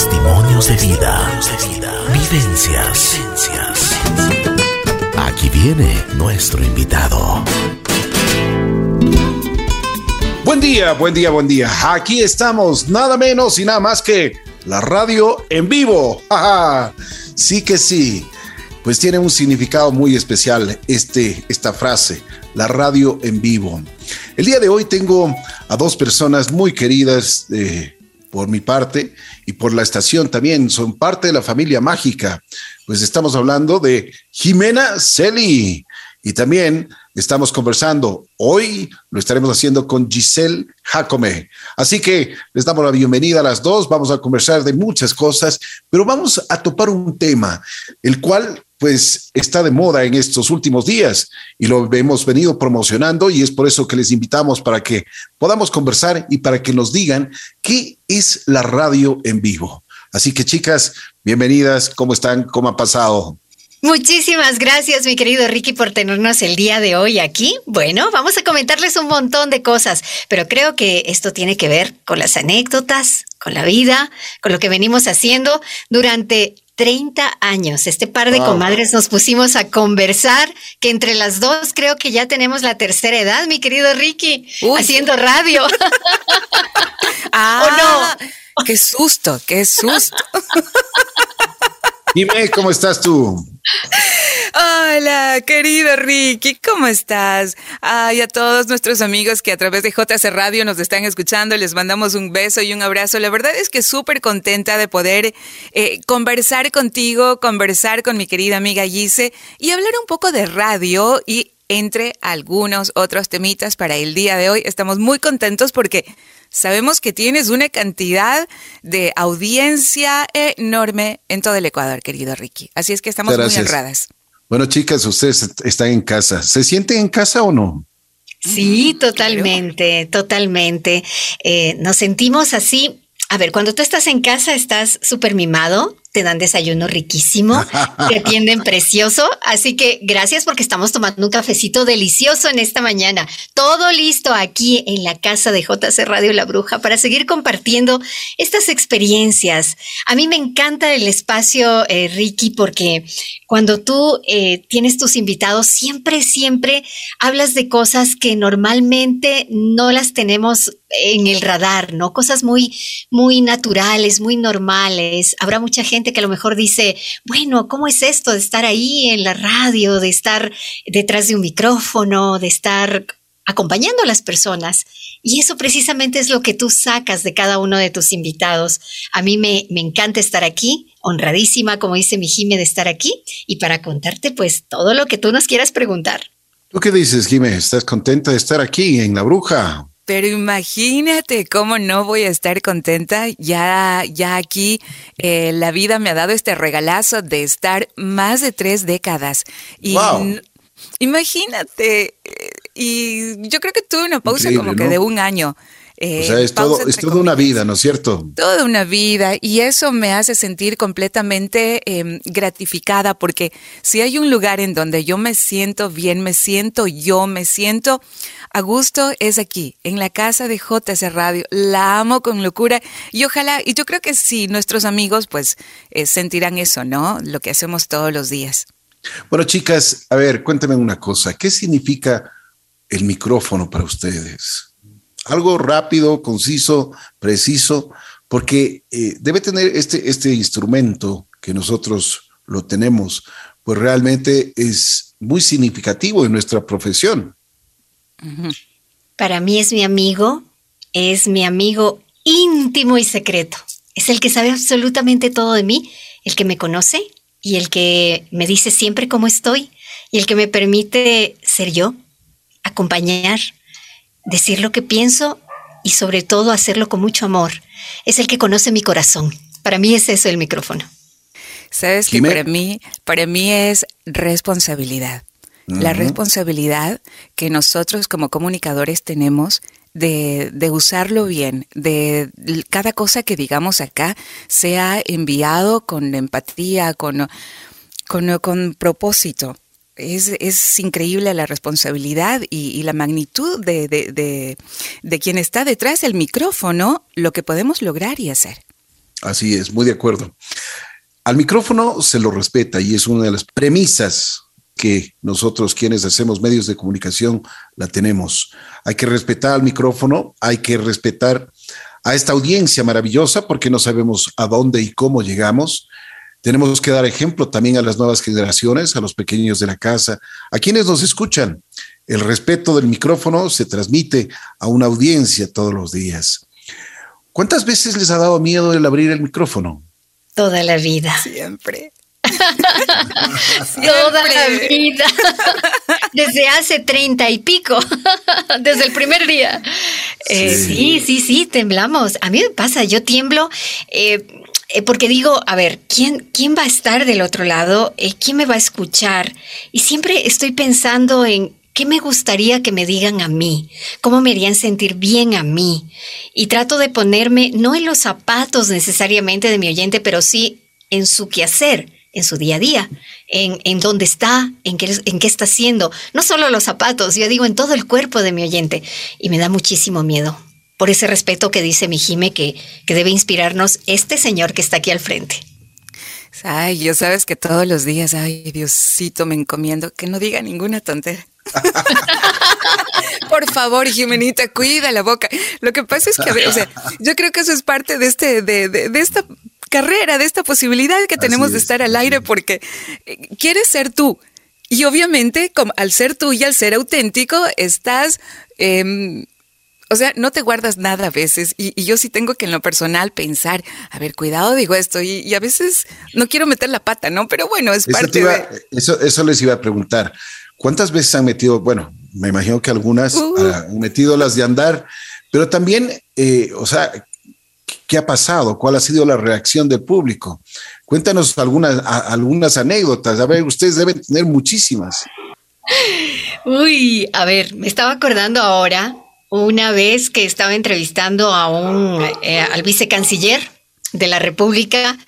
Testimonios de vida. Vivencias. Aquí viene nuestro invitado. Buen día, buen día, buen día. Aquí estamos, nada menos y nada más que la radio en vivo. Sí que sí. Pues tiene un significado muy especial este, esta frase, la radio en vivo. El día de hoy tengo a dos personas muy queridas eh, por mi parte y por la estación también. Son parte de la familia mágica. Pues estamos hablando de Jimena Celi y también estamos conversando. Hoy lo estaremos haciendo con Giselle Jacome. Así que les damos la bienvenida a las dos. Vamos a conversar de muchas cosas, pero vamos a topar un tema, el cual pues está de moda en estos últimos días y lo hemos venido promocionando y es por eso que les invitamos para que podamos conversar y para que nos digan qué es la radio en vivo. Así que chicas, bienvenidas, ¿cómo están? ¿Cómo ha pasado? Muchísimas gracias, mi querido Ricky, por tenernos el día de hoy aquí. Bueno, vamos a comentarles un montón de cosas, pero creo que esto tiene que ver con las anécdotas, con la vida, con lo que venimos haciendo durante 30 años. Este par de comadres nos pusimos a conversar, que entre las dos creo que ya tenemos la tercera edad, mi querido Ricky, haciendo radio. ah, no? Qué susto, qué susto. Dime, ¿cómo estás tú? Hola, querido Ricky, ¿cómo estás? Ay, a todos nuestros amigos que a través de JC Radio nos están escuchando, les mandamos un beso y un abrazo. La verdad es que súper contenta de poder eh, conversar contigo, conversar con mi querida amiga Gise y hablar un poco de radio y entre algunos otros temitas para el día de hoy. Estamos muy contentos porque Sabemos que tienes una cantidad de audiencia enorme en todo el Ecuador, querido Ricky. Así es que estamos muy honradas. Bueno, chicas, ustedes están en casa. ¿Se sienten en casa o no? Sí, totalmente, totalmente. Eh, nos sentimos así. A ver, cuando tú estás en casa, estás súper mimado, te dan desayuno riquísimo, te atienden precioso. Así que gracias porque estamos tomando un cafecito delicioso en esta mañana. Todo listo aquí en la casa de JC Radio La Bruja para seguir compartiendo estas experiencias. A mí me encanta el espacio, eh, Ricky, porque cuando tú eh, tienes tus invitados, siempre, siempre hablas de cosas que normalmente no las tenemos en el radar, ¿no? Cosas muy, muy naturales, muy normales. Habrá mucha gente que a lo mejor dice, bueno, ¿cómo es esto de estar ahí en la radio, de estar detrás de un micrófono, de estar acompañando a las personas? Y eso precisamente es lo que tú sacas de cada uno de tus invitados. A mí me, me encanta estar aquí, honradísima, como dice mi Jime, de estar aquí y para contarte pues todo lo que tú nos quieras preguntar. ¿Tú qué dices, Jime? ¿Estás contenta de estar aquí en La Bruja? Pero imagínate cómo no voy a estar contenta. Ya, ya aquí eh, la vida me ha dado este regalazo de estar más de tres décadas. Y imagínate. Eh, y yo creo que tuve una pausa como que de un año. O sea, es, todo, es toda una vida, ¿no es cierto? Toda una vida y eso me hace sentir completamente em, gratificada porque si hay un lugar en donde yo me siento bien, me siento yo, me siento a gusto es aquí, en la casa de JC Radio. La amo con locura y ojalá, y yo creo que sí, nuestros amigos pues eh, sentirán eso, ¿no? Lo que hacemos todos los días. Bueno, chicas, a ver, cuéntame una cosa. ¿Qué significa el micrófono para ustedes? Algo rápido, conciso, preciso, porque eh, debe tener este, este instrumento que nosotros lo tenemos, pues realmente es muy significativo en nuestra profesión. Para mí es mi amigo, es mi amigo íntimo y secreto. Es el que sabe absolutamente todo de mí, el que me conoce y el que me dice siempre cómo estoy y el que me permite ser yo, acompañar, decir lo que pienso y sobre todo hacerlo con mucho amor. Es el que conoce mi corazón. Para mí es eso el micrófono. Sabes que para mí, para mí es responsabilidad la responsabilidad que nosotros como comunicadores tenemos de, de, usarlo bien, de cada cosa que digamos acá sea enviado con empatía, con, con, con propósito. Es, increíble la responsabilidad y, la magnitud de, de, de, quien está detrás del micrófono, lo que podemos lograr y hacer. Así es, muy de acuerdo. Al micrófono se lo respeta y es una de las premisas que nosotros quienes hacemos medios de comunicación la tenemos. Hay que respetar al micrófono, hay que respetar a esta audiencia maravillosa porque no sabemos a dónde y cómo llegamos. Tenemos que dar ejemplo también a las nuevas generaciones, a los pequeños de la casa, a quienes nos escuchan. El respeto del micrófono se transmite a una audiencia todos los días. ¿Cuántas veces les ha dado miedo el abrir el micrófono? Toda la vida. Siempre. Toda la vida. Desde hace treinta y pico. Desde el primer día. Eh, sí. sí, sí, temblamos. A mí me pasa, yo tiemblo. Eh, eh, porque digo, a ver, ¿quién, ¿quién va a estar del otro lado? ¿Quién me va a escuchar? Y siempre estoy pensando en ¿Qué me gustaría que me digan a mí? ¿Cómo me harían sentir bien a mí? Y trato de ponerme no en los zapatos necesariamente de mi oyente, pero sí en su quehacer, en su día a día, en, en dónde está, en qué, en qué está haciendo. No solo los zapatos, yo digo en todo el cuerpo de mi oyente. Y me da muchísimo miedo por ese respeto que dice mi Jime que, que debe inspirarnos este señor que está aquí al frente. Ay, yo sabes que todos los días, ay, Diosito, me encomiendo que no diga ninguna tontería. Por favor, Jimenita, cuida la boca. Lo que pasa es que, o sea, yo creo que eso es parte de este, de, de, esta carrera, de esta posibilidad que tenemos de estar al aire, porque eh, quieres ser tú. Y obviamente, como, al ser tú y al ser auténtico, estás eh, o sea, no te guardas nada a veces. Y, yo sí tengo que en lo personal pensar, a ver, cuidado, digo esto. Y, a veces no quiero meter la pata, ¿no? Pero bueno, es parte de... Eso, eso les iba a preguntar. ¿Cuántas veces han metido? Bueno, me imagino que algunas uh. han metido las de andar, pero también, eh, o sea, ¿qué ha pasado? ¿Cuál ha sido la reacción del público? Cuéntanos algunas, algunas anécdotas. A ver, ustedes deben tener muchísimas. Uy, a ver, me estaba acordando ahora una vez que estaba entrevistando a un, eh, al vicecanciller de la República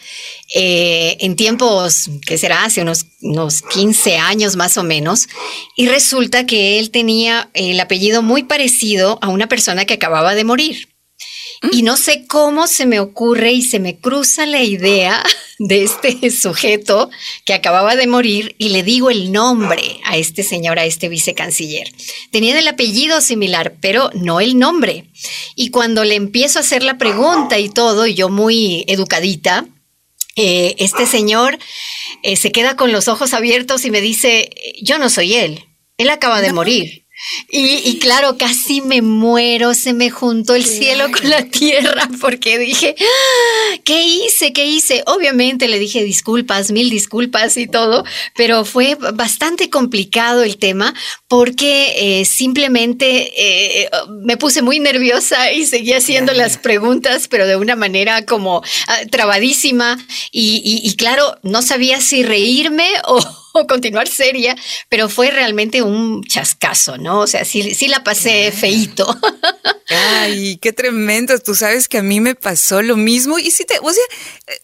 eh, en tiempos que será hace unos, unos 15 años más o menos, y resulta que él tenía el apellido muy parecido a una persona que acababa de morir. Y no sé cómo se me ocurre y se me cruza la idea de este sujeto que acababa de morir y le digo el nombre a este señor, a este vicecanciller. Tenía el apellido similar, pero no el nombre. Y cuando le empiezo a hacer la pregunta y todo, y yo muy educadita, eh, este señor eh, se queda con los ojos abiertos y me dice, yo no soy él, él acaba de morir. Y, claro, casi me muero, se me juntó el cielo con la tierra porque dije, ah, ¿qué hice? ¿Qué hice? Obviamente le dije disculpas, mil disculpas y todo, pero fue bastante complicado el tema porque eh, simplemente eh, me puse muy nerviosa y seguía haciendo las preguntas, pero de una manera como ah, trabadísima y claro, no sabía si reírme o o continuar seria, pero fue realmente un chascazo, ¿no? O sea, sí, sí la pasé feito. Ay, qué tremendo. Tú sabes que a mí me pasó lo mismo. Y si te, o sea,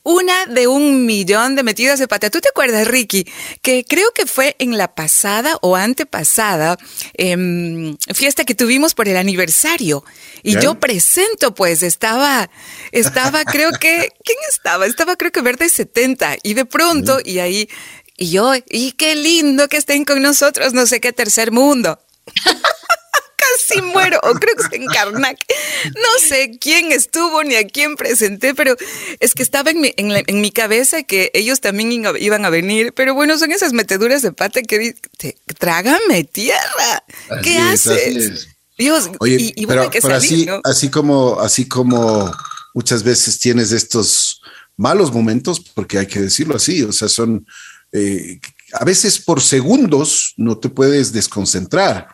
una de un millón de metidas de pata. ¿Tú te acuerdas, Ricky? Que creo que fue en la pasada o antepasada em, fiesta que tuvimos por el aniversario. Y yo presento, pues, estaba, estaba, creo que, ¿quién estaba? Estaba, creo que Verde 70. Y de pronto, y ahí y yo, y qué lindo que estén con nosotros, no sé qué tercer mundo. Casi muero, o creo que es en Karnak. No sé quién estuvo ni a quién presenté, pero es que estaba en mi, en, mi cabeza que ellos también iban a venir. Pero bueno, son esas meteduras de pata que te, trágame tierra. ¿Qué haces? Dios, Oye, y, pero, así, así como, así como muchas veces tienes estos malos momentos, porque hay que decirlo así, o sea, son eh, a veces por segundos no te puedes desconcentrar,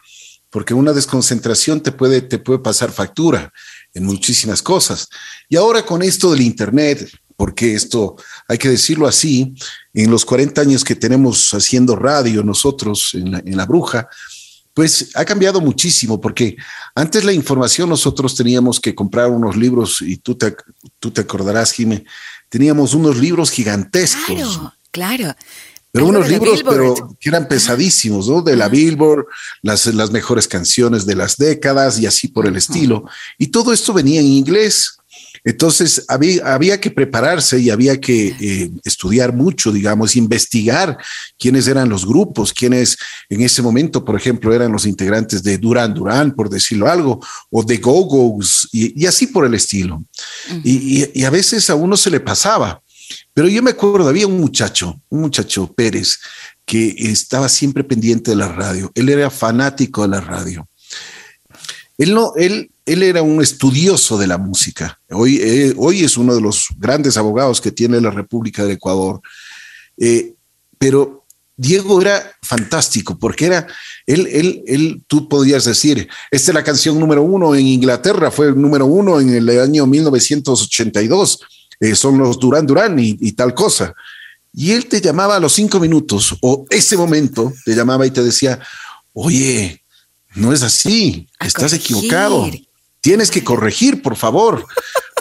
porque una desconcentración te puede, te puede pasar factura en muchísimas cosas. Y ahora con esto del Internet, porque esto hay que decirlo así, en los 40 años que tenemos haciendo radio nosotros en la, bruja, pues ha cambiado muchísimo, porque antes la información nosotros teníamos que comprar unos libros, y tú te, tú te acordarás, Jimé, teníamos unos libros gigantescos. Claro. Pero unos libros, pero que eran pesadísimos, ¿no? De la Billboard, las, las mejores canciones de las décadas y así por el estilo. Y todo esto venía en inglés. Entonces había, había que prepararse y había que eh, estudiar mucho, digamos, investigar quiénes eran los grupos, quiénes en ese momento, por ejemplo, eran los integrantes de Duran Duran, por decirlo algo, o de Go-Go's y, así por el estilo. y, a veces a uno se le pasaba. Pero yo me acuerdo, había un muchacho, un muchacho Pérez, que estaba siempre pendiente de la radio. Él era fanático de la radio. Él no, él, él era un estudioso de la música. Hoy, eh, hoy es uno de los grandes abogados que tiene la República del Ecuador. Eh, pero Diego era fantástico porque era, él, él, él, tú podías decir, esta es la canción número uno en Inglaterra, fue número uno en el año 1982 eh, son los Durán Durán y, tal cosa. Y él te llamaba a los cinco minutos o ese momento te llamaba y te decía, oye, no es así, estás equivocado, tienes que corregir, por favor,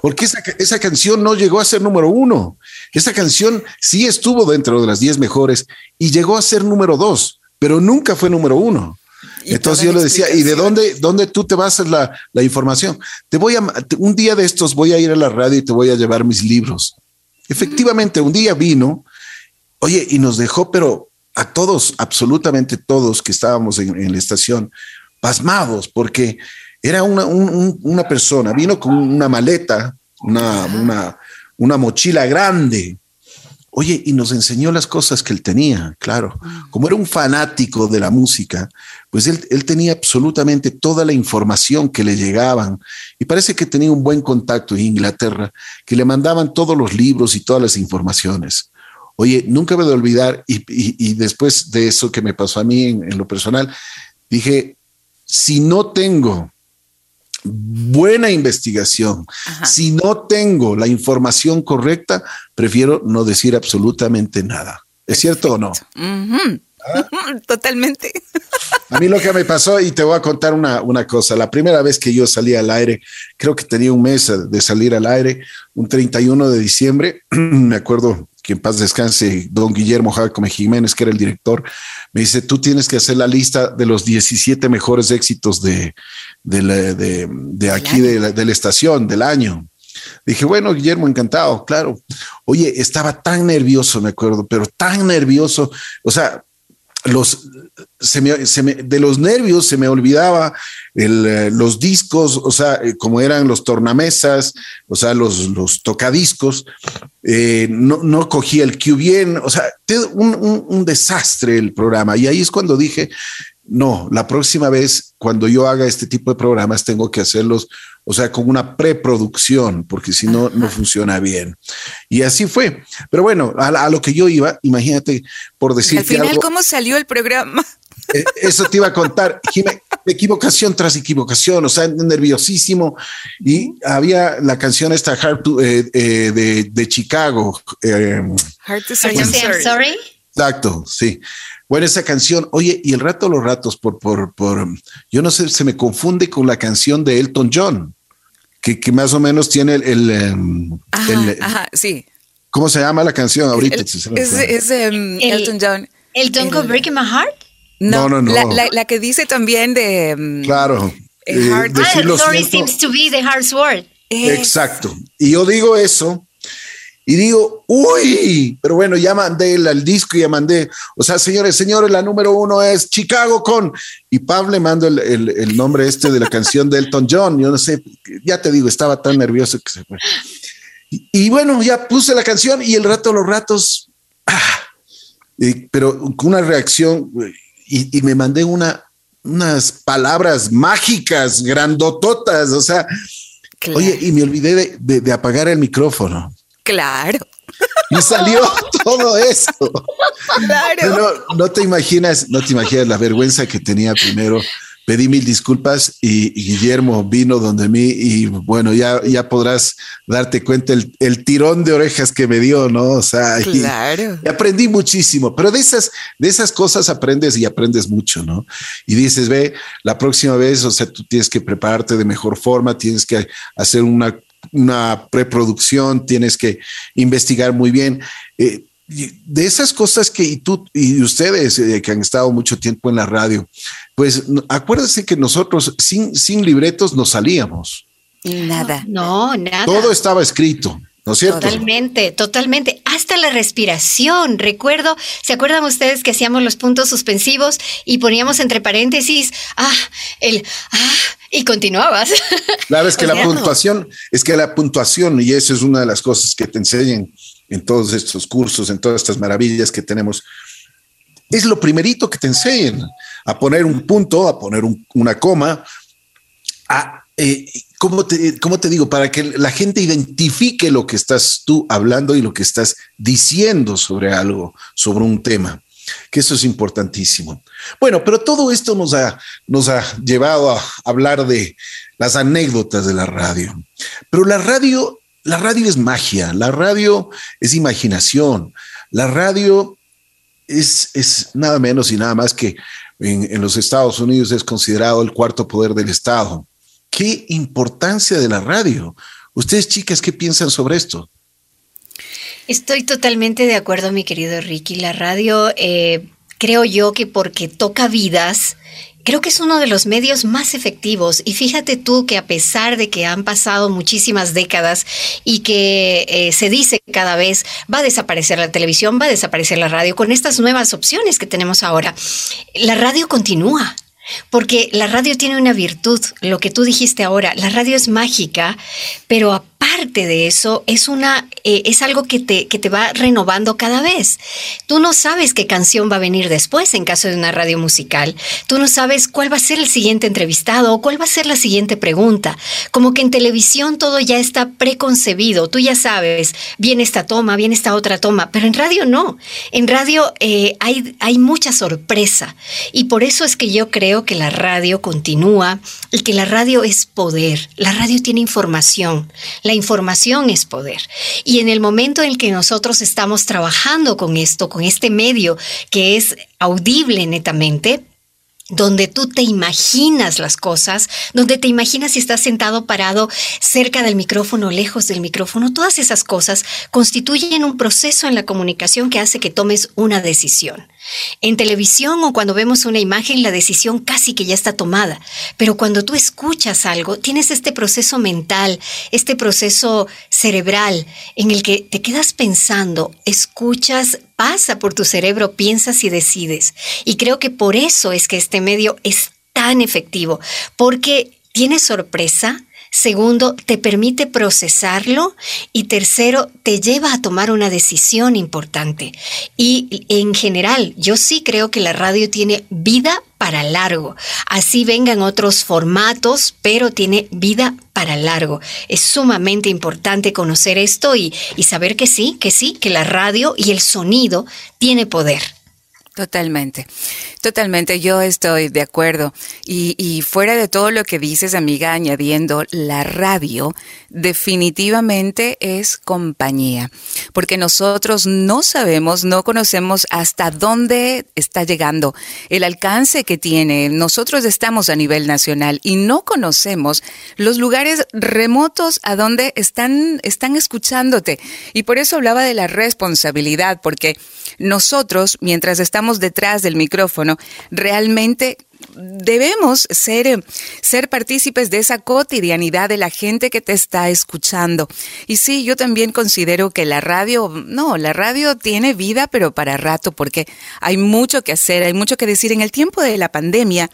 porque esa, esa canción no llegó a ser número uno. Esa canción sí estuvo dentro de las diez mejores y llegó a ser número dos, pero nunca fue número uno. Entonces yo le decía, ¿y de dónde, dónde tú te vas a la, la información? Te voy a, un día de estos voy a ir a la radio y te voy a llevar mis libros. Efectivamente, un día vino, oye, y nos dejó, pero a todos, absolutamente todos que estábamos en, la estación, pasmados, porque era una, una, persona, vino con una maleta, una, una, una mochila grande, Oye, y nos enseñó las cosas que él tenía, claro. Como era un fanático de la música, pues él, tenía absolutamente toda la información que le llegaban. Y parece que tenía un buen contacto en Inglaterra, que le mandaban todos los libros y todas las informaciones. Oye, nunca me voy a olvidar, y, después de eso que me pasó a mí en lo personal, dije, si no tengo buena investigación. Si no tengo la información correcta, prefiero no decir absolutamente nada. ¿Es cierto o no? ¿Ah? Totalmente. A mí lo que me pasó, y te voy a contar una, una, cosa, la primera vez que yo salí al aire, creo que tenía un mes de salir al aire, un 31 de diciembre, me acuerdo que en paz descanse, don Guillermo Jacome Jiménez, que era el director, me dice, tú tienes que hacer la lista de los 17 mejores éxitos de, de, de, aquí, de la, de la estación, del año. Dije, bueno, Guillermo, encantado, claro. Oye, estaba tan nervioso, me acuerdo, pero tan nervioso. O sea, los, se me, de los nervios se me olvidaba eh, los discos, o sea, eh, como eran los tornamesas, o sea, los, los tocadiscos, eh, no, no cogía el cue bien, o sea, un, desastre el programa. Y ahí es cuando dije, no, la próxima vez cuando yo haga este tipo de programas tengo que hacerlos, o sea, con una preproducción, porque si no, no funciona bien. Y así fue. Pero bueno, a, lo que yo iba, imagínate, por decir... Al final, ¿cómo salió el programa? Eh, eso te iba a contar, equivocación tras equivocación, o sea, nerviosísimo. Y había la canción esta eh, eh, de, de, Chicago. Hard to say, sorry. Exacto, sí. Bueno, esa canción, oye, y el rato los ratos, por, por, por, yo no sé, se me confunde con la canción de Elton John, que, que más o menos tiene el, el, em, ajá, sí. ¿Cómo se llama la canción ahorita? es, es um, Elton John. ¿El Don't Go Breaking My Heart? No, no, no. La, la, que dice también de... Um, claro. Eh, ah, sorry seems to be the hard word. Exacto. Y yo digo eso y digo, uy, pero bueno, ya mandé el, disco, ya mandé, o sea, señores, señores, la número uno es Chicago con, y Pablo le mando el, el, nombre este de la canción de Elton John, yo no sé, ya te digo, estaba tan nervioso que se fue. Y, bueno, ya puse la canción y el rato, los ratos, ah, pero con una reacción, y, y me mandé una, unas palabras mágicas, grandototas, o sea, oye, y me olvidé de, de apagar el micrófono. Claro. Y salió todo eso. Claro. No, te imaginas, no te imaginas la vergüenza que tenía primero. Pedí mil disculpas y, Guillermo vino donde mí y bueno, ya, ya podrás darte cuenta el, tirón de orejas que me dio, ¿no? O sea, claro. y, aprendí muchísimo, pero de esas, de esas cosas aprendes y aprendes mucho, ¿no? Y dices, ve, la próxima vez, o sea, tú tienes que prepararte de mejor forma, tienes que hacer una una preproducción, tienes que investigar muy bien. Eh, de esas cosas que tú y ustedes eh, que han estado mucho tiempo en la radio, pues acuérdense que nosotros sin, sin libretos nos salíamos. Nada. No, nada. Todo estaba escrito. ¿No es cierto? Totalmente, totalmente. Hasta la respiración. Recuerdo, ¿se acuerdan ustedes que hacíamos los puntos suspensivos y poníamos entre paréntesis, ah, el, ah, y continuabas? Claro, es que la puntuación, es que la puntuación, y eso es una de las cosas que te enseñan en todos estos cursos, en todas estas maravillas que tenemos, es lo primerito que te enseñan, a poner un punto, a poner una coma, a eh, ¿cómo, te, ¿cómo te digo? Para que la gente identifique lo que estás tú hablando y lo que estás diciendo sobre algo, sobre un tema, que eso es importantísimo. Bueno, pero todo esto nos ha, nos ha llevado a hablar de las anécdotas de la radio. Pero la radio, la radio es magia, la radio es imaginación, la radio es, es nada menos y nada más que en, en los Estados Unidos es considerado el cuarto poder del Estado qué importancia de la radio. Ustedes, chicas, ¿qué piensan sobre esto? Estoy totalmente de acuerdo, mi querido Ricky. La radio, eh, creo yo que porque toca vidas, creo que es uno de los medios más efectivos. Y fíjate tú que a pesar de que han pasado muchísimas décadas y que eh, se dice cada vez va a desaparecer la televisión, va a desaparecer la radio, con estas nuevas opciones que tenemos ahora, la radio continúa. Porque la radio tiene una virtud, lo que tú dijiste ahora, la radio es mágica, pero aparte de eso, es una, eh, es algo que te, que te va renovando cada vez. Tú no sabes qué canción va a venir después en caso de una radio musical. Tú no sabes cuál va a ser el siguiente entrevistado o cuál va a ser la siguiente pregunta. Como que en televisión todo ya está preconcebido. Tú ya sabes, viene esta toma, viene esta otra toma, pero en radio no. En radio eh, hay, hay mucha sorpresa. Y por eso es que yo creo que la radio continúa y que la radio es poder. La radio tiene información. La información es poder. Y en el momento en el que nosotros estamos trabajando con esto, con este medio que es audible netamente, donde tú te imaginas las cosas, donde te imaginas si estás sentado parado cerca del micrófono, lejos del micrófono, todas esas cosas constituyen un proceso en la comunicación que hace que tomes una decisión. En televisión o cuando vemos una imagen, la decisión casi que ya está tomada, pero cuando tú escuchas algo, tienes este proceso mental, este proceso cerebral en el que te quedas pensando, escuchas, pasa por tu cerebro, piensas y decides. Y creo que por eso es que este medio es tan efectivo, porque tiene sorpresa, Segundo, te permite procesarlo. Y tercero, te lleva a tomar una decisión importante. Y en general, yo sí creo que la radio tiene vida para largo. Así vengan otros formatos, pero tiene vida para largo. Es sumamente importante conocer esto y, y saber que sí, que sí, que la radio y el sonido tiene poder. Totalmente, totalmente, yo estoy de acuerdo. Y, y, fuera de todo lo que dices, amiga, añadiendo, la radio definitivamente es compañía, porque nosotros no sabemos, no conocemos hasta dónde está llegando, el alcance que tiene. Nosotros estamos a nivel nacional y no conocemos los lugares remotos a donde están, están escuchándote. Y por eso hablaba de la responsabilidad, porque nosotros, mientras estamos detrás del micrófono, realmente debemos ser, ser partícipes de esa cotidianidad de la gente que te está escuchando. Y sí, yo también considero que la radio, no, la radio tiene vida, pero para rato, porque hay mucho que hacer, hay mucho que decir. En el tiempo de la pandemia,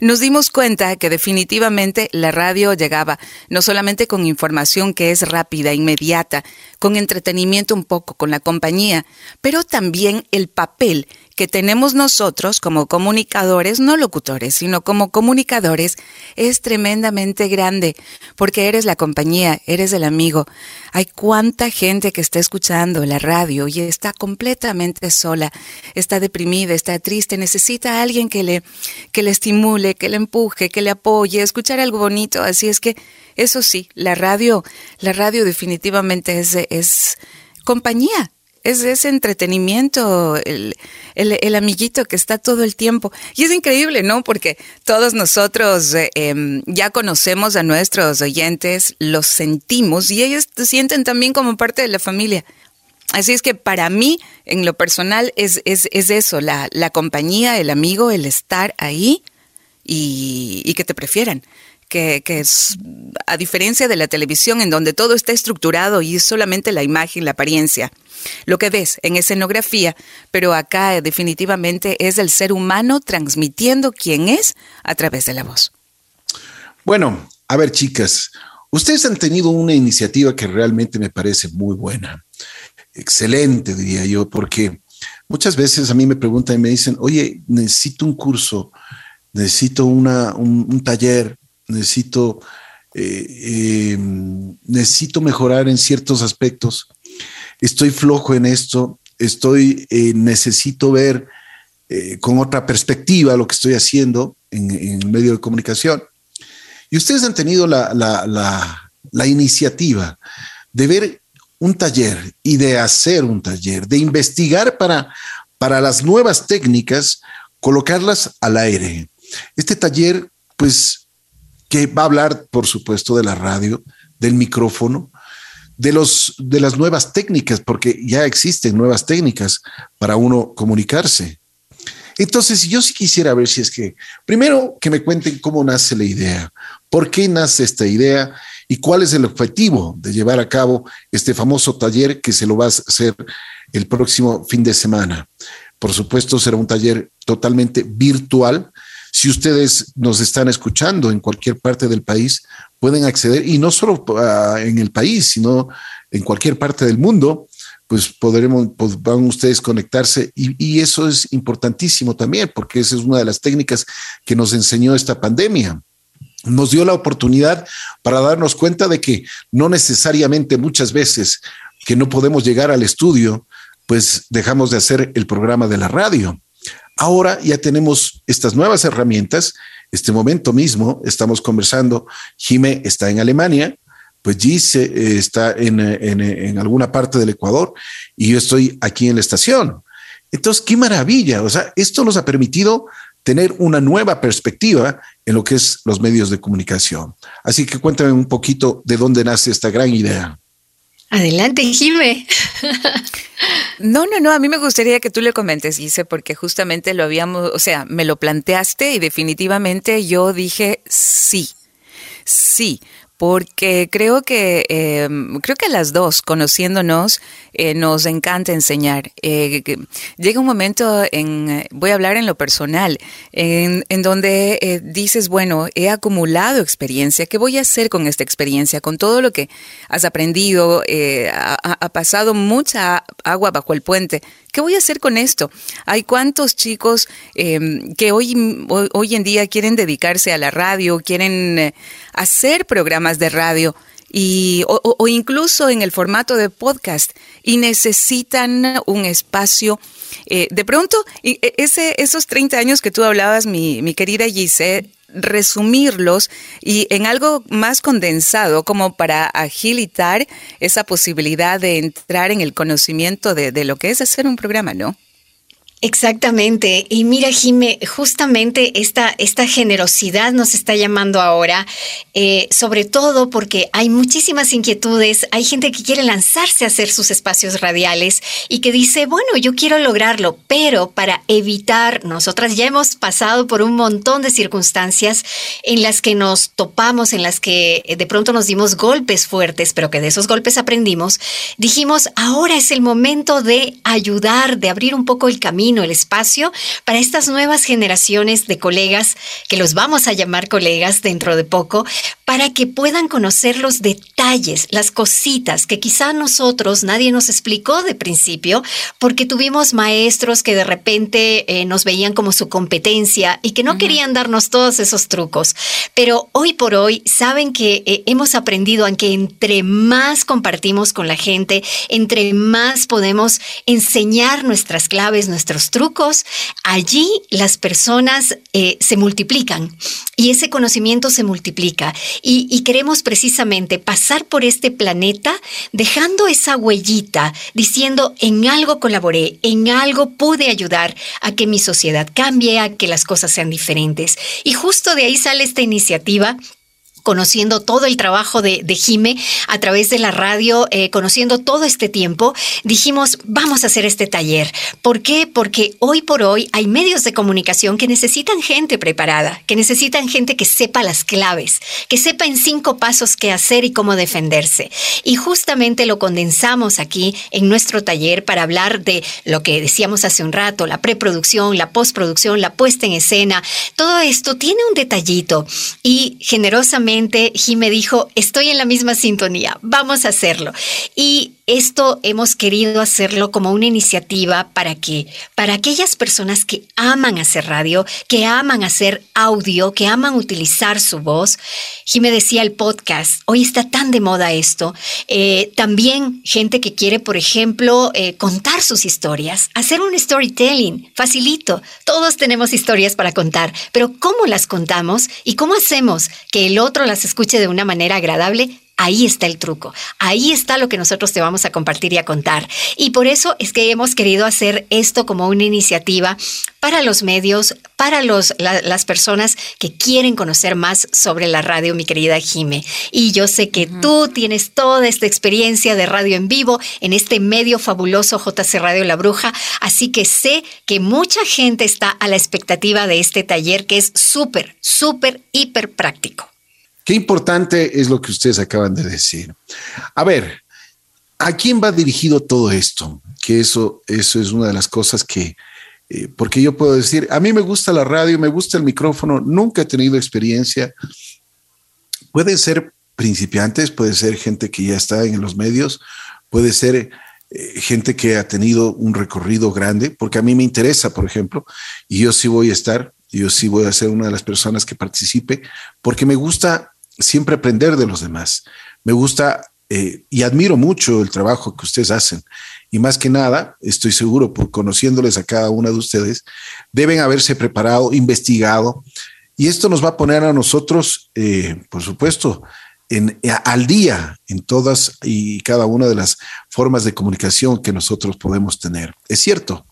nos dimos cuenta que definitivamente la radio llegaba no solamente con información que es rápida, inmediata, con entretenimiento un poco, con la compañía, pero también el papel que tenemos nosotros como comunicadores, no locutores, sino como comunicadores, es tremendamente grande, porque eres la compañía, eres el amigo. Hay cuánta gente que está escuchando la radio y está completamente sola, está deprimida, está triste, necesita a alguien que le, que le estimule, que le empuje, que le apoye, escuchar algo bonito. Así es que, eso sí, la radio, la radio definitivamente es, es compañía, es ese entretenimiento, el, el, amiguito que está todo el tiempo. Y es increíble, ¿no? Porque todos nosotros eh, em, ya conocemos a nuestros oyentes, los sentimos y ellos se sienten también como parte de la familia. Así es que para mí, en lo personal, es, es, es eso, la, la, compañía, el amigo, el estar ahí y, y que te prefieran que, es, a diferencia de la televisión, en donde todo está estructurado y es solamente la imagen, la apariencia, lo que ves en escenografía, pero acá definitivamente es el ser humano transmitiendo quién es a través de la voz. Bueno, a ver, chicas, ustedes han tenido una iniciativa que realmente me parece muy buena, excelente, diría yo, porque muchas veces a mí me preguntan y me dicen, oye, necesito un curso, necesito una, un, taller, necesito, eh, eh, necesito mejorar en ciertos aspectos, estoy flojo en esto, estoy, eh, necesito ver con otra perspectiva lo que estoy haciendo en, en medio de comunicación. Y ustedes han tenido la, la, iniciativa de ver un taller y de hacer un taller, de investigar para, para las nuevas técnicas, colocarlas al aire. Este taller, pues, que va a hablar, por supuesto, de la radio, del micrófono, de, los, de las nuevas técnicas, porque ya existen nuevas técnicas para uno comunicarse. Entonces, yo sí quisiera ver si es que, primero, que me cuenten cómo nace la idea, por qué nace esta idea y cuál es el objetivo de llevar a cabo este famoso taller que se lo va a hacer el próximo fin de semana. Por supuesto, será un taller totalmente virtual. Si ustedes nos están escuchando en cualquier parte del país, pueden acceder, y no solo ah, en el país, sino en cualquier parte del mundo, pues podremos, pues van ustedes conectarse y, y, eso es importantísimo también, porque esa es una de las técnicas que nos enseñó esta pandemia. Nos dio la oportunidad para darnos cuenta de que no necesariamente muchas veces que no podemos llegar al estudio, pues dejamos de hacer el programa de la radio. Ahora ya tenemos estas nuevas herramientas. Este momento mismo estamos conversando. Jime está en Alemania, pues Gise eh, está en, en, alguna parte del Ecuador y yo estoy aquí en la estación. Entonces, qué maravilla. O sea, esto nos ha permitido tener una nueva perspectiva en lo que es los medios de comunicación. Así que cuéntame un poquito de dónde nace esta gran idea. Adelante, Jime. No, no, no, a mí me gustaría que tú le comentes, Gise, porque justamente lo habíamos, o sea, me lo planteaste y definitivamente yo dije sí, sí, porque creo que em, creo que las dos conociéndonos eh, nos encanta enseñar. Eh, llega un momento en voy a hablar en lo personal en, en donde eh, dices bueno he acumulado experiencia qué voy a hacer con esta experiencia con todo lo que has aprendido ha, ha pasado mucha agua bajo el puente ¿Qué voy a hacer con esto? Hay cuántos chicos em, que hoy, hoy, en día quieren dedicarse a la radio, quieren eh, hacer programas de radio. Y, o, incluso en el formato de podcast y necesitan un espacio. Eh, de pronto, e, ese, esos 30 años que tú hablabas, mi, mi querida Giselle, resumirlos y en algo más condensado como para agilitar esa posibilidad de entrar en el conocimiento de, de lo que es hacer un programa, ¿no? Exactamente. Y mira, Jime, justamente esta, esta generosidad nos está llamando ahora, eh, sobre todo porque hay muchísimas inquietudes, hay gente que quiere lanzarse a hacer sus espacios radiales y que dice, bueno, yo quiero lograrlo, pero para evitar, nosotras ya hemos pasado por un montón de circunstancias en las que nos topamos, en las que eh, de pronto nos dimos golpes fuertes, pero que de esos golpes aprendimos, dijimos, ahora es el momento de ayudar, de abrir un poco el camino el espacio para estas nuevas generaciones de colegas, que los vamos a llamar colegas dentro de poco, para que puedan conocer los detalles, las cositas que quizá nosotros nadie nos explicó de principio, porque tuvimos maestros que de repente eh, nos veían como su competencia y que no querían darnos todos esos trucos. Pero hoy por hoy saben que eh, hemos aprendido a que entre más compartimos con la gente, entre más podemos enseñar nuestras claves, nuestros trucos, allí las personas eh, se multiplican y ese conocimiento se multiplica. Y, queremos precisamente pasar por este planeta dejando esa huellita, diciendo, en algo colaboré, en algo pude ayudar a que mi sociedad cambie, a que las cosas sean diferentes. Y justo de ahí sale esta iniciativa conociendo todo el trabajo de, de Jime a través de la radio, eh, conociendo todo este tiempo, dijimos, vamos a hacer este taller. ¿Por qué? Porque hoy por hoy hay medios de comunicación que necesitan gente preparada, que necesitan gente que sepa las claves, que sepa en cinco pasos qué hacer y cómo defenderse. Y justamente lo condensamos aquí en nuestro taller para hablar de lo que decíamos hace un rato, la preproducción, la postproducción, la puesta en escena. Todo esto tiene un detallito y generosamente Jime dijo, estoy en la misma sintonía, vamos a hacerlo. Y esto hemos querido hacerlo como una iniciativa para que, para aquellas personas que aman hacer radio, que aman hacer audio, que aman utilizar su voz. Jime decía el podcast, hoy está tan de moda esto. Eh, también gente que quiere, por ejemplo, eh, contar sus historias, hacer un storytelling, facilito. Todos tenemos historias para contar, pero ¿cómo las contamos y cómo hacemos que el otro las escuche de una manera agradable? Ahí está el truco, ahí está lo que nosotros te vamos a compartir y a contar. Y por eso es que hemos querido hacer esto como una iniciativa para los medios, para los, las personas que quieren conocer más sobre la radio, mi querida Jime. Y yo sé que tú tienes toda esta experiencia de radio en vivo en este medio fabuloso JC Radio La Bruja, así que sé que mucha gente está a la expectativa de este taller que es súper, súper, hiper práctico. Qué importante es lo que ustedes acaban de decir. A ver, ¿a quién va dirigido todo esto? Que eso, eso es una de las cosas que, eh, porque yo puedo decir, a mí me gusta la radio, me gusta el micrófono, nunca he tenido experiencia. Pueden ser principiantes, puede ser gente que ya está en los medios, puede ser eh, gente que ha tenido un recorrido grande, porque a mí me interesa, por ejemplo, y yo sí voy a estar, yo sí voy a ser una de las personas que participe, porque me gusta siempre aprender de los demás. Me gusta eh, y admiro mucho el trabajo que ustedes hacen. Y más que nada, estoy seguro, por conociéndoles a cada una de ustedes, deben haberse preparado, investigado. Y esto nos va a poner a nosotros, eh, por supuesto, en, al día en todas y cada una de las formas de comunicación que nosotros podemos tener. Es cierto.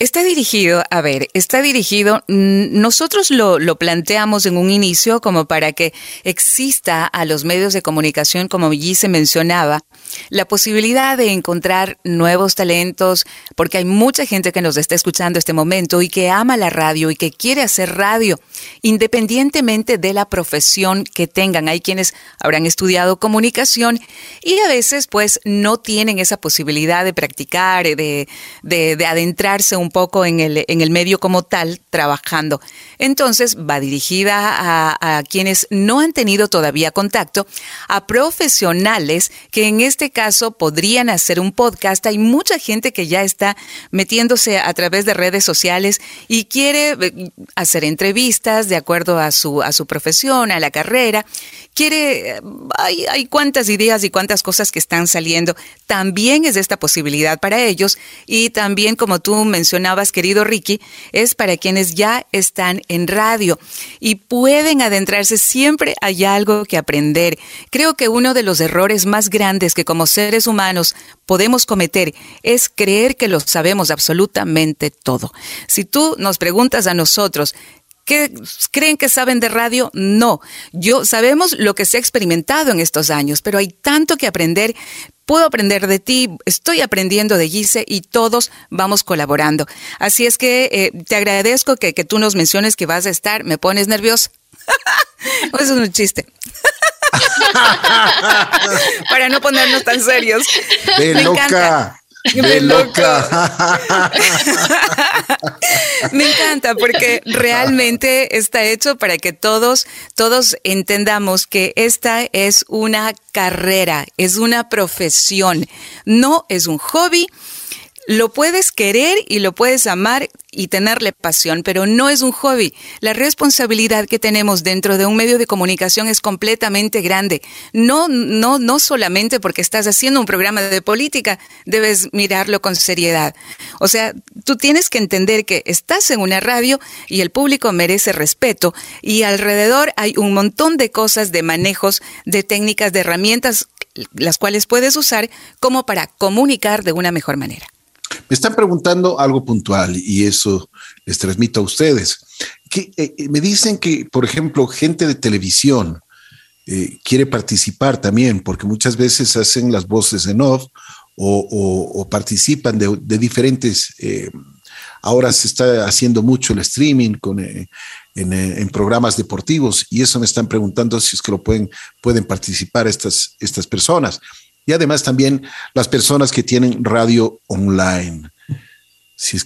Está dirigido, a ver, está dirigido, nosotros lo, lo, planteamos en un inicio como para que exista a los medios de comunicación, como allí se mencionaba, la posibilidad de encontrar nuevos talentos, porque hay mucha gente que nos está escuchando este momento y que ama la radio y que quiere hacer radio, independientemente de la profesión que tengan. Hay quienes habrán estudiado comunicación y a veces pues no tienen esa posibilidad de practicar, de, de, de adentrarse un poco en el, en el medio como tal, trabajando. Entonces va dirigida a, a quienes no han tenido todavía contacto, a profesionales que en este caso podrían hacer un podcast. Hay mucha gente que ya está metiéndose a través de redes sociales y quiere eh, hacer entrevistas de acuerdo a su, a su profesión, a la carrera. Quiere, hay, hay cuántas ideas y cuántas cosas que están saliendo. También es esta posibilidad para ellos y también, como tú querido Ricky, es para quienes ya están en radio y pueden adentrarse. Siempre hay algo que aprender. Creo que uno de los errores más grandes que como seres humanos podemos cometer es creer que lo sabemos absolutamente todo. Si tú nos preguntas a nosotros, ¿Qué creen que saben de radio? No. Yo sabemos lo que se ha experimentado en estos años, pero hay tanto que aprender. Puedo aprender de ti, estoy aprendiendo de Gise y todos vamos colaborando. Así es que eh, te agradezco que, que, tú nos menciones que vas a estar. Me pones nervioso. Eso es un chiste. Para no ponernos tan serios. De Me loca. Encanta. De loca. Me encanta porque realmente está hecho para que todos, todos entendamos que esta es una carrera, es una profesión, no es un hobby. Lo puedes querer y lo puedes amar y tenerle pasión, pero no es un hobby. La responsabilidad que tenemos dentro de un medio de comunicación es completamente grande. No, no, no solamente porque estás haciendo un programa de política, debes mirarlo con seriedad. O sea, tú tienes que entender que estás en una radio y el público merece respeto y alrededor hay un montón de cosas, de manejos, de técnicas, de herramientas, las cuales puedes usar como para comunicar de una mejor manera. Me están preguntando algo puntual y eso les transmito a ustedes. Que, eh, eh, me dicen que, por ejemplo, gente de televisión eh, quiere participar también, porque muchas veces hacen las voces en off o, participan de, diferentes... ahora se está haciendo mucho el streaming con, en, en, programas deportivos y eso me están preguntando si es que lo pueden, pueden participar estas, estas personas y además también las personas que tienen radio online.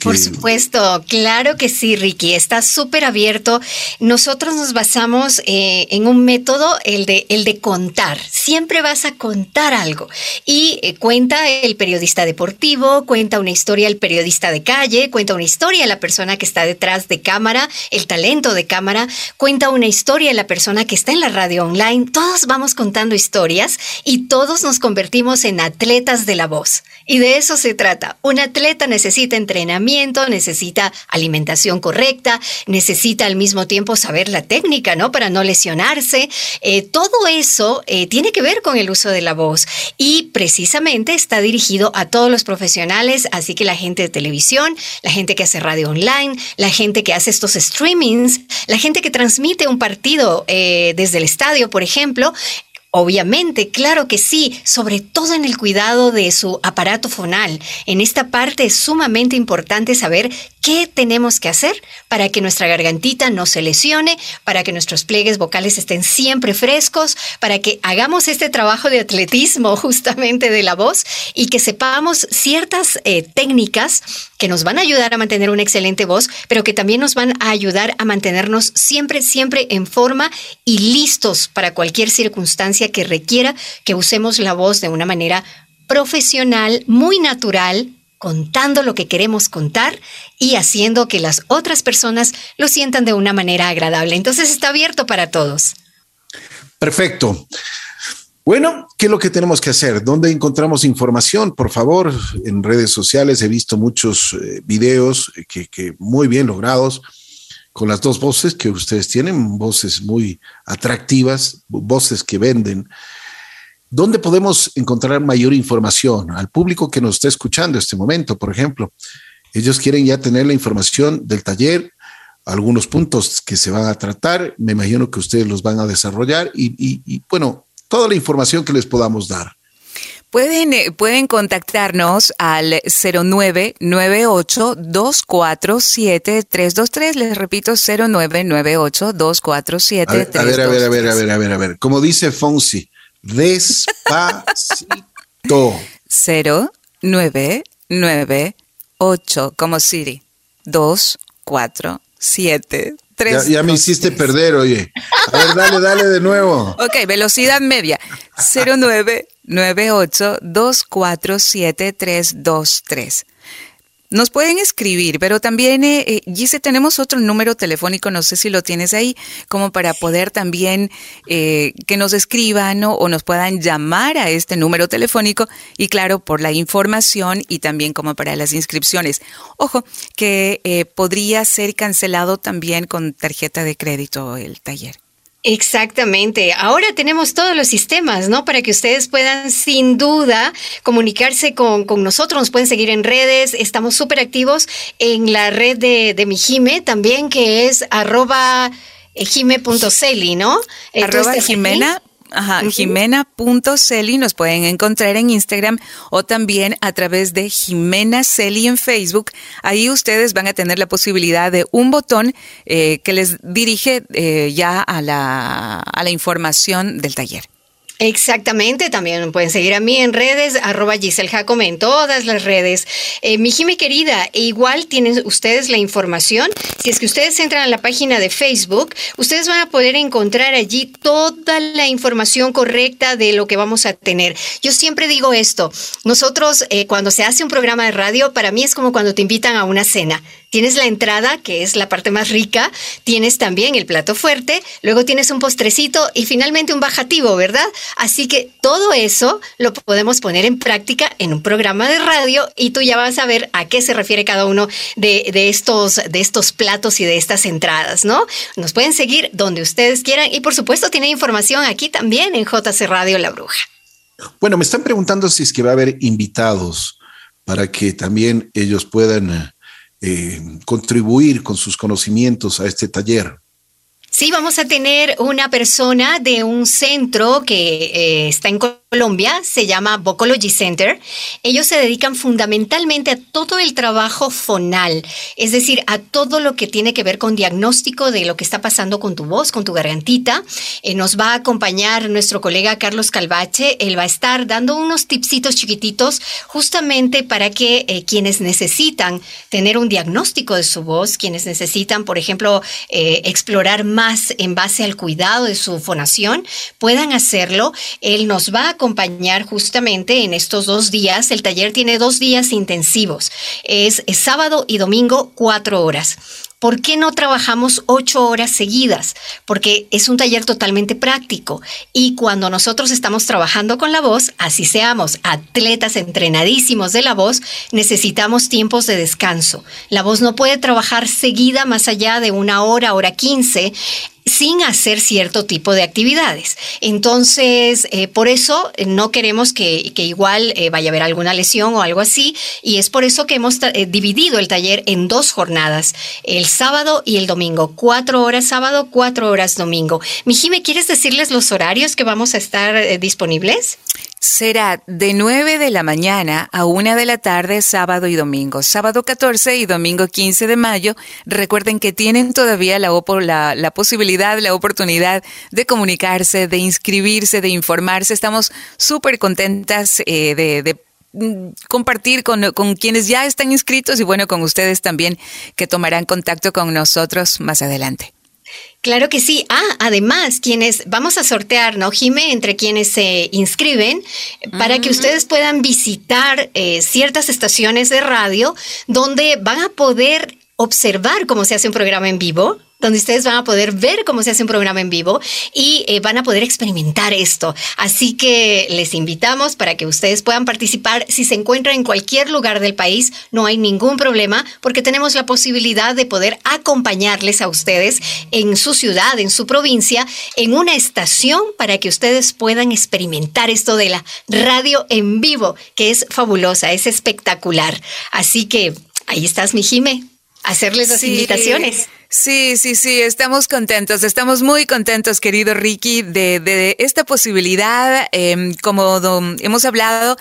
Por supuesto, claro que sí, Ricky, está súper abierto. Nosotros nos basamos eh, en un método, el de, el de contar. Siempre vas a contar algo. Y eh, cuenta el periodista deportivo, cuenta una historia el periodista de calle, cuenta una historia la persona que está detrás de cámara, el talento de cámara, cuenta una historia la persona que está en la radio online. Todos vamos contando historias y todos nos convertimos en atletas de la voz. Y de eso se trata. Un atleta necesita necesita alimentación correcta, necesita al mismo tiempo saber la técnica, ¿no? Para no lesionarse. Eh, todo eso eh, tiene que ver con el uso de la voz y precisamente está dirigido a todos los profesionales, así que la gente de televisión, la gente que hace radio online, la gente que hace estos streamings, la gente que transmite un partido eh, desde el estadio, por ejemplo, Obviamente, claro que sí, sobre todo en el cuidado de su aparato fonal. En esta parte es sumamente importante saber qué tenemos que hacer para que nuestra gargantita no se lesione, para que nuestros pliegues vocales estén siempre frescos, para que hagamos este trabajo de atletismo justamente de la voz y que sepamos ciertas eh, técnicas que nos van a ayudar a mantener una excelente voz, pero que también nos van a ayudar a mantenernos siempre, siempre en forma y listos para cualquier circunstancia que requiera que usemos la voz de una manera profesional, muy natural, contando lo que queremos contar y haciendo que las otras personas lo sientan de una manera agradable. Entonces está abierto para todos. Perfecto. Bueno, ¿qué es lo que tenemos que hacer? ¿Dónde encontramos información? Por favor, en redes sociales he visto muchos eh, videos que, que muy bien logrados con las dos voces que ustedes tienen, voces muy atractivas, voces que venden. ¿Dónde podemos encontrar mayor información? Al público que nos está escuchando en este momento, por ejemplo. Ellos quieren ya tener la información del taller, algunos puntos que se van a tratar. Me imagino que ustedes los van a desarrollar y, y bueno, toda la información que les podamos dar. Pueden, eh, pueden contactarnos al 0998-247-323. Les repito, 0998-247-323. A ver, a ver, a ver, a ver, a ver, a ver. Como dice Fonsi, despacito. 0998, como Siri, 247 ya, ya me hiciste perder, oye. A ver, dale, dale de nuevo. Ok, velocidad media. 0998 247 323 nos pueden escribir, pero también, eh, eh, Gise, tenemos otro número telefónico, no sé si lo tienes ahí, como para poder también eh, que nos escriban o nos puedan llamar a este número telefónico y claro, por la información y también como para las inscripciones. Ojo, que eh, podría ser cancelado también con tarjeta de crédito el taller. Exactamente. Ahora tenemos todos los sistemas, ¿no? Para que ustedes puedan sin duda comunicarse con, nosotros. Nos pueden seguir en redes. Estamos súper activos en la red de, de mi Jime también, que es arroba eh, jime.celi, ¿no? Arroba Jimena. Ajá, Jimena.celi nos pueden encontrar en Instagram o también a través de Jimena Celi en Facebook. Ahí ustedes van a tener la posibilidad de un botón eh, que les dirige eh, ya a la, a la información del taller. Exactamente, también pueden seguir a mí en redes, arroba Giselle Jacome en todas las redes. Eh, mi Jime querida, e igual tienen ustedes la información. Si es que ustedes entran a la página de Facebook, ustedes van a poder encontrar allí toda la información correcta de lo que vamos a tener. Yo siempre digo esto, nosotros eh, cuando se hace un programa de radio, para mí es como cuando te invitan a una cena. Tienes la entrada, que es la parte más rica, tienes también el plato fuerte, luego tienes un postrecito y finalmente un bajativo, ¿verdad? Así que todo eso lo podemos poner en práctica en un programa de radio y tú ya vas a ver a qué se refiere cada uno de, estos, de estos platos y de estas entradas, ¿no? Nos pueden seguir donde ustedes quieran y por supuesto tienen información aquí también en JC Radio La Bruja. Bueno, me están preguntando si es que va a haber invitados para que también ellos puedan eh, contribuir con sus conocimientos a este taller. Sí, vamos a tener una persona de un centro que eh, está en Colombia, se llama Vocology Center. Ellos se dedican fundamentalmente a todo el trabajo fonal, es decir, a todo lo que tiene que ver con diagnóstico de lo que está pasando con tu voz, con tu gargantita. Eh, nos va a acompañar nuestro colega Carlos Calvache. Él va a estar dando unos tipsitos chiquititos justamente para que eh, quienes necesitan tener un diagnóstico de su voz, quienes necesitan, por ejemplo, explorar más en base al cuidado de su fonación, puedan hacerlo. Él nos va a acompañar justamente en estos dos días. El taller tiene dos días intensivos. Es, sábado y domingo, cuatro horas. ¿Por qué no trabajamos ocho horas seguidas? Porque es un taller totalmente práctico y cuando nosotros estamos trabajando con la voz, así seamos atletas entrenadísimos de la voz, necesitamos tiempos de descanso. La voz no puede trabajar seguida más allá de una hora, hora quince sin hacer cierto tipo de actividades. Entonces, eh, por eso eh, no queremos que, igual eh, vaya a haber alguna lesión o algo así, y es por eso que hemos dividido el taller en dos jornadas, el sábado y el domingo, cuatro horas sábado, cuatro horas domingo. Mijime, ¿quieres decirles los horarios que vamos a estar disponibles? Será de 9 de la mañana a 1 de la tarde sábado y domingo. Sábado 14 y domingo 15 de mayo. Recuerden que tienen todavía la, la, posibilidad, la oportunidad de comunicarse, de inscribirse, de informarse. Estamos súper contentas eh, de, mm, compartir con, quienes ya están inscritos y bueno, con ustedes también que tomarán contacto con nosotros más adelante. Claro que sí. Ah, además, quienes vamos a sortear, ¿no, Jime? Entre quienes se inscriben para que ustedes puedan visitar eh, ciertas estaciones de radio donde van a poder observar cómo se hace un programa en vivo donde ustedes van a poder ver cómo se hace un programa en vivo y eh, van a poder experimentar esto. Así que les invitamos para que ustedes puedan participar. Si se encuentran en cualquier lugar del país, no hay ningún problema porque tenemos la posibilidad de poder acompañarles a ustedes en su ciudad, en su provincia, en una estación para que ustedes puedan experimentar esto de la radio en vivo, que es fabulosa, es espectacular. Así que ahí estás, mi Jime, hacerles las invitaciones. Sí, sí, sí, estamos contentos, estamos muy contentos, querido Ricky, de, esta posibilidad. Em, como hemos hablado,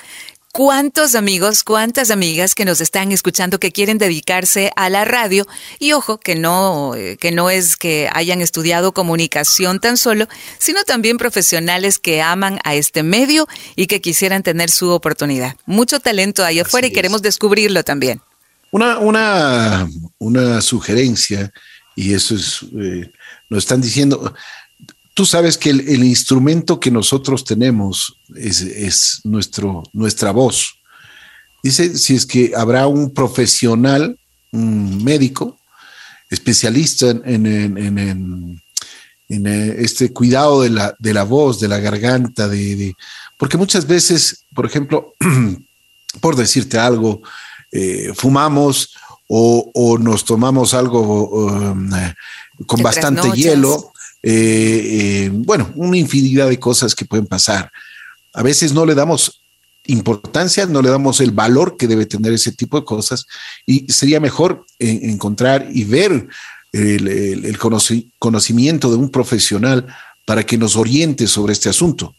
cuántos amigos, cuántas amigas que nos están escuchando que quieren dedicarse a la radio y ojo que no eh, que no es que hayan estudiado comunicación tan solo, sino también profesionales que aman a este medio y que quisieran tener su oportunidad. Mucho talento ahí afuera y queremos descubrirlo también. Una una una sugerencia y eso es, eh, nos están diciendo, tú sabes que el, instrumento que nosotros tenemos es, nuestro, nuestra voz. Dice, si es que habrá un profesional, un médico, especialista en, en, eh, este cuidado de la, de la, voz, de la garganta, de, porque muchas veces, por ejemplo, por decirte algo, eh, fumamos o, nos tomamos algo um, eh, con bastante hielo. Eh, eh, bueno, una infinidad de cosas que pueden pasar. A veces no le damos importancia, no le damos el valor que debe tener ese tipo de cosas y sería mejor encontrar y ver el, conocimiento de un profesional para que nos oriente sobre este asunto.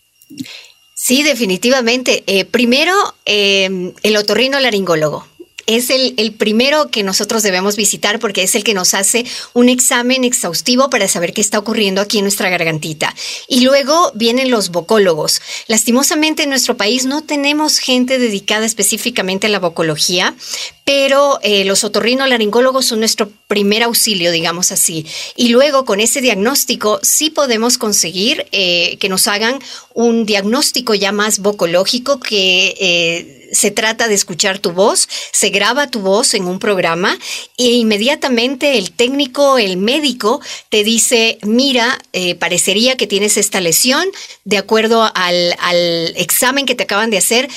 Sí, definitivamente. primero, el otorrino laringólogo es el, el, primero que nosotros debemos visitar porque es el que nos hace un examen exhaustivo para saber qué está ocurriendo aquí en nuestra gargantita. Y luego vienen los vocólogos. Lastimosamente en nuestro país no tenemos gente dedicada específicamente a la vocología, pero eh, los otorrinolaringólogos son nuestro primer auxilio, digamos así. Y luego con ese diagnóstico sí podemos conseguir eh, que nos hagan un diagnóstico ya más vocológico que eh, se trata de escuchar tu voz, se graba tu voz en un programa e inmediatamente el técnico, el médico, te dice, mira, parecería que tienes esta lesión, de acuerdo al, examen que te acaban de hacer,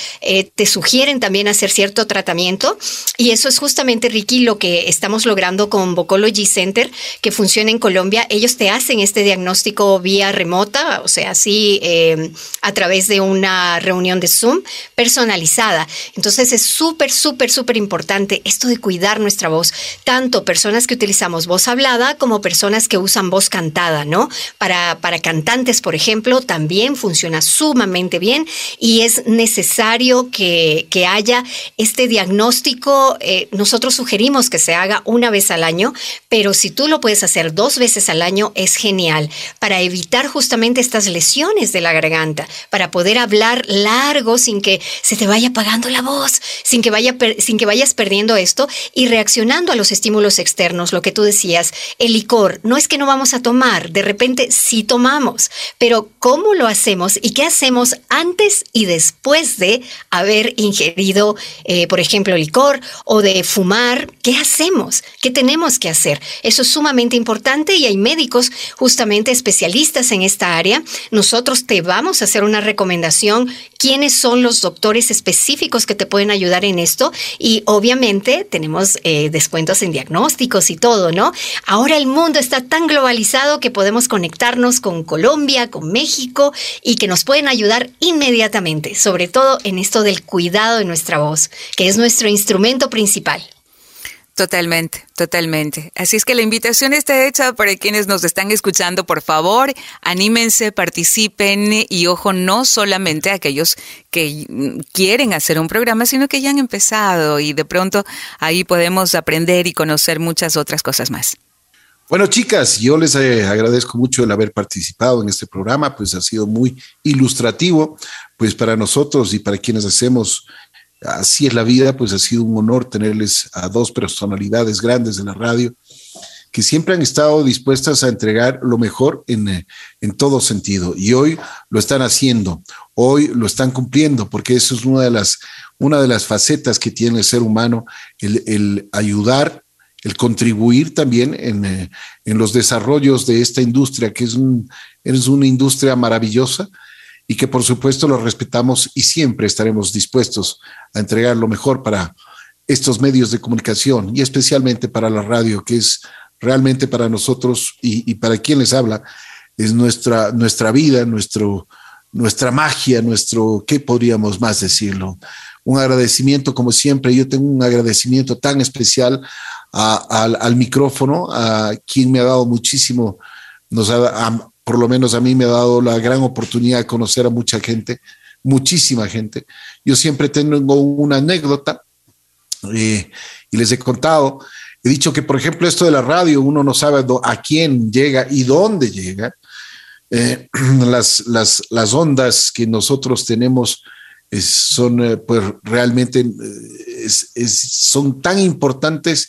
te sugieren también hacer cierto tratamiento y eso es justamente, Ricky, lo que estamos logrando con Thrombocology Center, que funciona en Colombia. Ellos te hacen este diagnóstico vía remota, o sea, así eh, a través de una reunión de Zoom personalizada. Entonces es súper, súper, súper importante esto de cuidar nuestra voz, tanto personas que utilizamos voz hablada como personas que usan voz cantada, ¿no? Para, para cantantes, por ejemplo, también funciona sumamente bien y es necesario que, que haya este diagnóstico. Eh, nosotros sugerimos que se haga una vez al año, pero si tú lo puedes hacer dos veces al año, es genial para evitar justamente estas lesiones de la garganta, para poder hablar largo sin que se te vaya la voz, sin que, vaya sin que vayas perdiendo esto y reaccionando a los estímulos externos, lo que tú decías, el licor, no es que no vamos a tomar, de repente sí tomamos, pero ¿cómo lo hacemos y qué hacemos antes y después de haber ingerido, eh, por ejemplo, licor o de fumar? ¿Qué hacemos? ¿Qué tenemos que hacer? Eso es sumamente importante y hay médicos justamente especialistas en esta área. Nosotros te vamos a hacer una recomendación, quiénes son los doctores específicos que te pueden ayudar en esto y obviamente tenemos eh, descuentos en diagnósticos y todo, ¿no? Ahora el mundo está tan globalizado que podemos conectarnos con Colombia, con México y que nos pueden ayudar inmediatamente, sobre todo en esto del cuidado de nuestra voz, que es nuestro instrumento principal. Totalmente, totalmente. Así es que la invitación está hecha para quienes nos están escuchando. Por favor, anímense, participen y ojo, no solamente aquellos que quieren hacer un programa, sino que ya han empezado y de pronto ahí podemos aprender y conocer muchas otras cosas más. Bueno, chicas, yo les eh, agradezco mucho el haber participado en este programa, pues ha sido muy ilustrativo, pues para nosotros y para quienes hacemos así es la vida, pues ha sido un honor tenerles a dos personalidades grandes de la radio que siempre han estado dispuestas a entregar lo mejor en, eh, en, todo sentido. Y hoy lo están haciendo, hoy lo están cumpliendo, porque eso es una de las, una de las facetas que tiene el ser humano, el, ayudar, el contribuir también en, eh, en, los desarrollos de esta industria, que es, es una industria maravillosa, y que por supuesto lo respetamos y siempre estaremos dispuestos a entregar lo mejor para estos medios de comunicación y especialmente para la radio, que es realmente para nosotros y, para quien les habla, es nuestra, nuestra vida, nuestro, nuestra magia, nuestro, ¿qué podríamos más decirlo? Un agradecimiento, como siempre, yo tengo un agradecimiento tan especial al, al, micrófono, a quien me ha dado muchísimo, nos ha, por lo menos a mí me ha dado la gran oportunidad de conocer a mucha gente, muchísima gente. Yo siempre tengo una anécdota eh, y les he contado, he dicho que, por ejemplo, esto de la radio, uno no sabe a quién llega y dónde llega. Eh, las, las, las, ondas que nosotros tenemos son, eh, pues, realmente son tan importantes.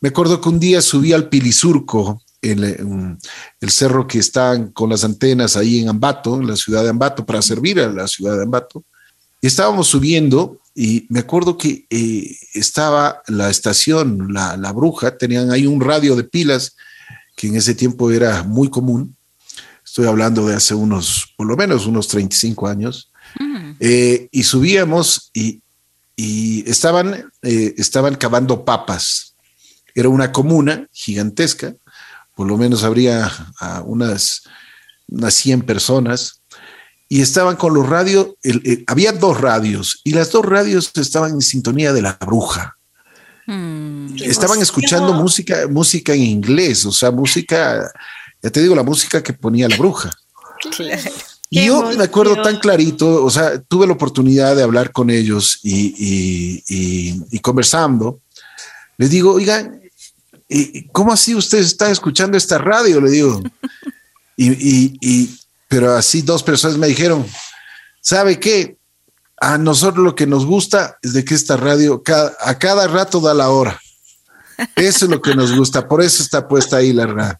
Me acuerdo que un día subí al Pilisurco el, el, cerro que está con las antenas ahí en Ambato, en la ciudad de Ambato, para servir a la ciudad de Ambato. Y estábamos subiendo y me acuerdo que eh, estaba la estación, la, la, Bruja, tenían ahí un radio de pilas que en ese tiempo era muy común. Estoy hablando de hace unos, por lo menos unos 35 años. Mm. Eh, y subíamos y, y estaban, eh, estaban cavando papas. Era una comuna gigantesca por lo menos habría unas, unas 100 personas, y estaban con los radios, había dos radios, y las dos radios estaban en sintonía de la bruja. Hmm. estaban escuchando música, música en inglés, o sea, música, ya te digo, la música que ponía la bruja. Y yo me acuerdo tan clarito, o sea, tuve la oportunidad de hablar con ellos y, y conversando. Les digo, oigan, ¿cómo así usted está escuchando esta radio? Le digo. Y, pero así dos personas me dijeron, ¿sabe qué? A nosotros lo que nos gusta es de que esta radio a cada rato da la hora. Eso es lo que nos gusta, por eso está puesta ahí la radio.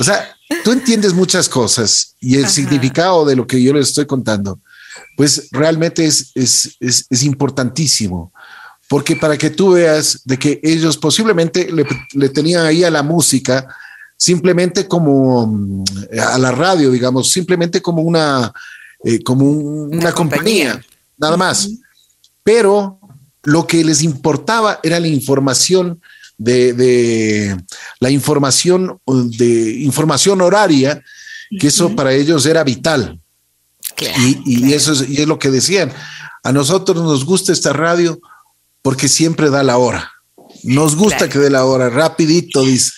O sea, tú entiendes muchas cosas y el significado de lo que yo les estoy contando, pues realmente es, es, es importantísimo porque para que tú veas de que ellos posiblemente le, tenían ahí a la música simplemente como mm, a la radio, digamos, simplemente como una, eh, como una, compañía. nada más. Pero lo que les importaba era la información de, la información, de información horaria, que eso para ellos era vital. y, eso es, y es lo que decían. A nosotros nos gusta esta radio porque siempre da la hora. Nos gusta que dé la hora, rapidito, dice.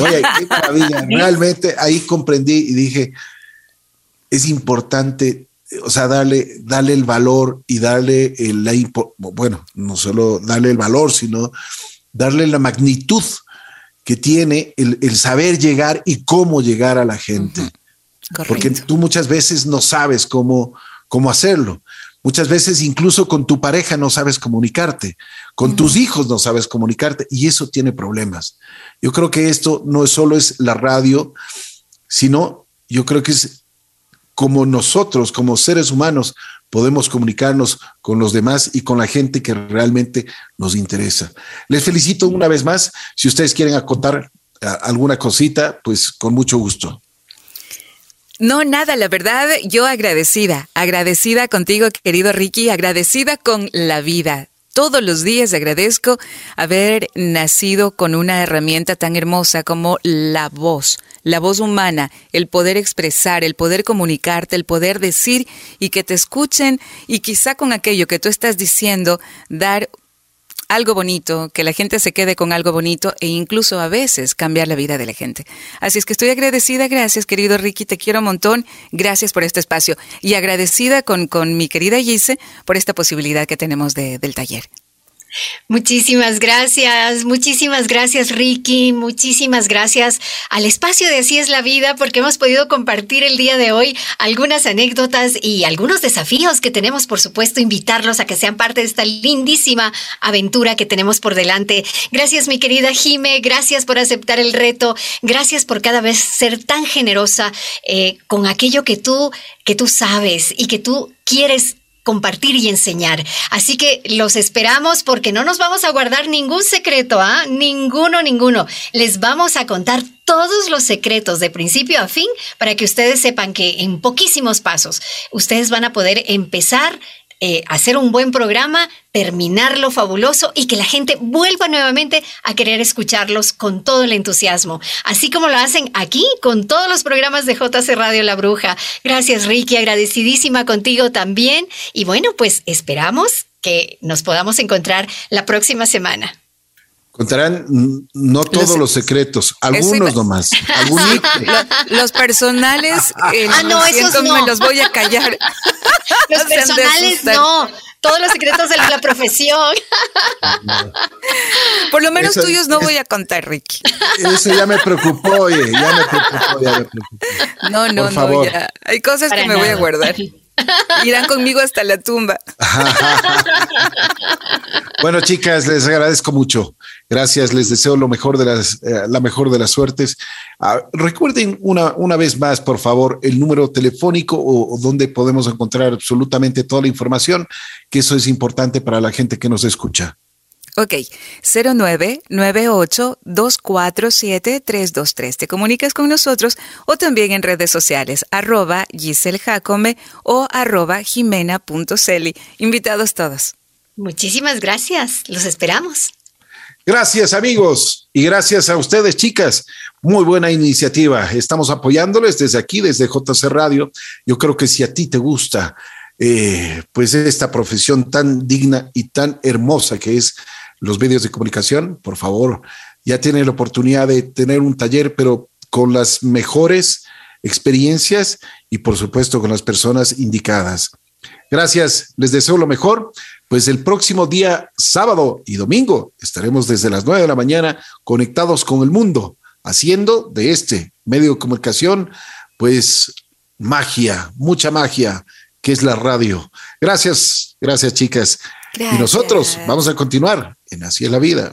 Oye, qué maravilla. Realmente ahí comprendí y dije, es importante, o sea, darle, darle el valor y darle el, la, bueno, no solo darle el valor, sino darle la magnitud que tiene el, saber llegar y cómo llegar a la gente. Porque tú muchas veces no sabes cómo, cómo hacerlo. Muchas veces incluso con tu pareja no sabes comunicarte, con tus hijos no sabes comunicarte y eso tiene problemas. Yo creo que esto no solo es la radio, sino yo creo que es como nosotros, como seres humanos, podemos comunicarnos con los demás y con la gente que realmente nos interesa. Les felicito una vez más. Si ustedes quieren acotar eh, alguna cosita, pues con mucho gusto. No, nada, la verdad, yo agradecida, agradecida contigo, querido Ricky, agradecida con la vida. Todos los días agradezco haber nacido con una herramienta tan hermosa como la voz, la voz humana, el poder expresar, el poder comunicarte, el poder decir y que te escuchen y quizá con aquello que tú estás diciendo dar algo bonito, que la gente se quede con algo bonito e incluso a veces cambiar la vida de la gente. Así es que estoy agradecida, gracias querido Ricky, te quiero un montón, gracias por este espacio y agradecida con, con mi querida Gise por esta posibilidad que tenemos de, del taller. Muchísimas gracias, muchísimas gracias Ricky, muchísimas gracias al espacio de Así es la vida porque hemos podido compartir el día de hoy algunas anécdotas y algunos desafíos que tenemos, por supuesto, invitarlos a que sean parte de esta lindísima aventura que tenemos por delante. Gracias mi querida Jime, gracias por aceptar el reto, gracias por cada vez ser tan generosa eh, con aquello que tú, que tú sabes y que tú quieres compartir y enseñar. Así que los esperamos porque no nos vamos a guardar ningún secreto, ¿ah? Ninguno, ninguno. Les vamos a contar todos los secretos de principio a fin para que ustedes sepan que en poquísimos pasos ustedes van a poder empezar eh, hacer un buen programa, terminarlo fabuloso y que la gente vuelva nuevamente a querer escucharlos con todo el entusiasmo, así como lo hacen aquí con todos los programas de JC Radio La Bruja. Gracias Ricky, agradecidísima contigo también y bueno, pues esperamos que nos podamos encontrar la próxima semana. Contarán no todos los, secretos, algunos nomás. los, personales, ah, no, esos no. me los voy a callar. Los personales no. Todos los secretos de la profesión. Por lo menos tuyos no voy a contar, Ricky. Eso ya me preocupó, oye, ya me preocupó, ya me preocupó. No, no, no, ya. Hay cosas que me voy a guardar. Irán conmigo hasta la tumba. bueno, chicas, les agradezco mucho. Gracias, les deseo lo mejor de las, eh, la mejor de las suertes. Ah, recuerden una, una vez más, por favor, el número telefónico o, donde podemos encontrar absolutamente toda la información, que eso es importante para la gente que nos escucha. Ok, 0998-247-323. Te comunicas con nosotros o también en redes sociales, arroba Giselle Jacome o arroba jimena.celi. Invitados todos. Muchísimas gracias, los esperamos. Gracias amigos y gracias a ustedes chicas. Muy buena iniciativa. Estamos apoyándoles desde aquí, desde JC Radio. Yo creo que si a ti te gusta, eh, pues esta profesión tan digna y tan hermosa que es los medios de comunicación, por favor, ya tienen la oportunidad de tener un taller, pero con las mejores experiencias y por supuesto con las personas indicadas. Gracias, les deseo lo mejor. Pues el próximo día, sábado y domingo, estaremos desde las nueve de la mañana conectados con el mundo, haciendo de este medio de comunicación, pues magia, mucha magia, que es la radio. Gracias, gracias chicas. Y nosotros vamos a continuar en Así la vida.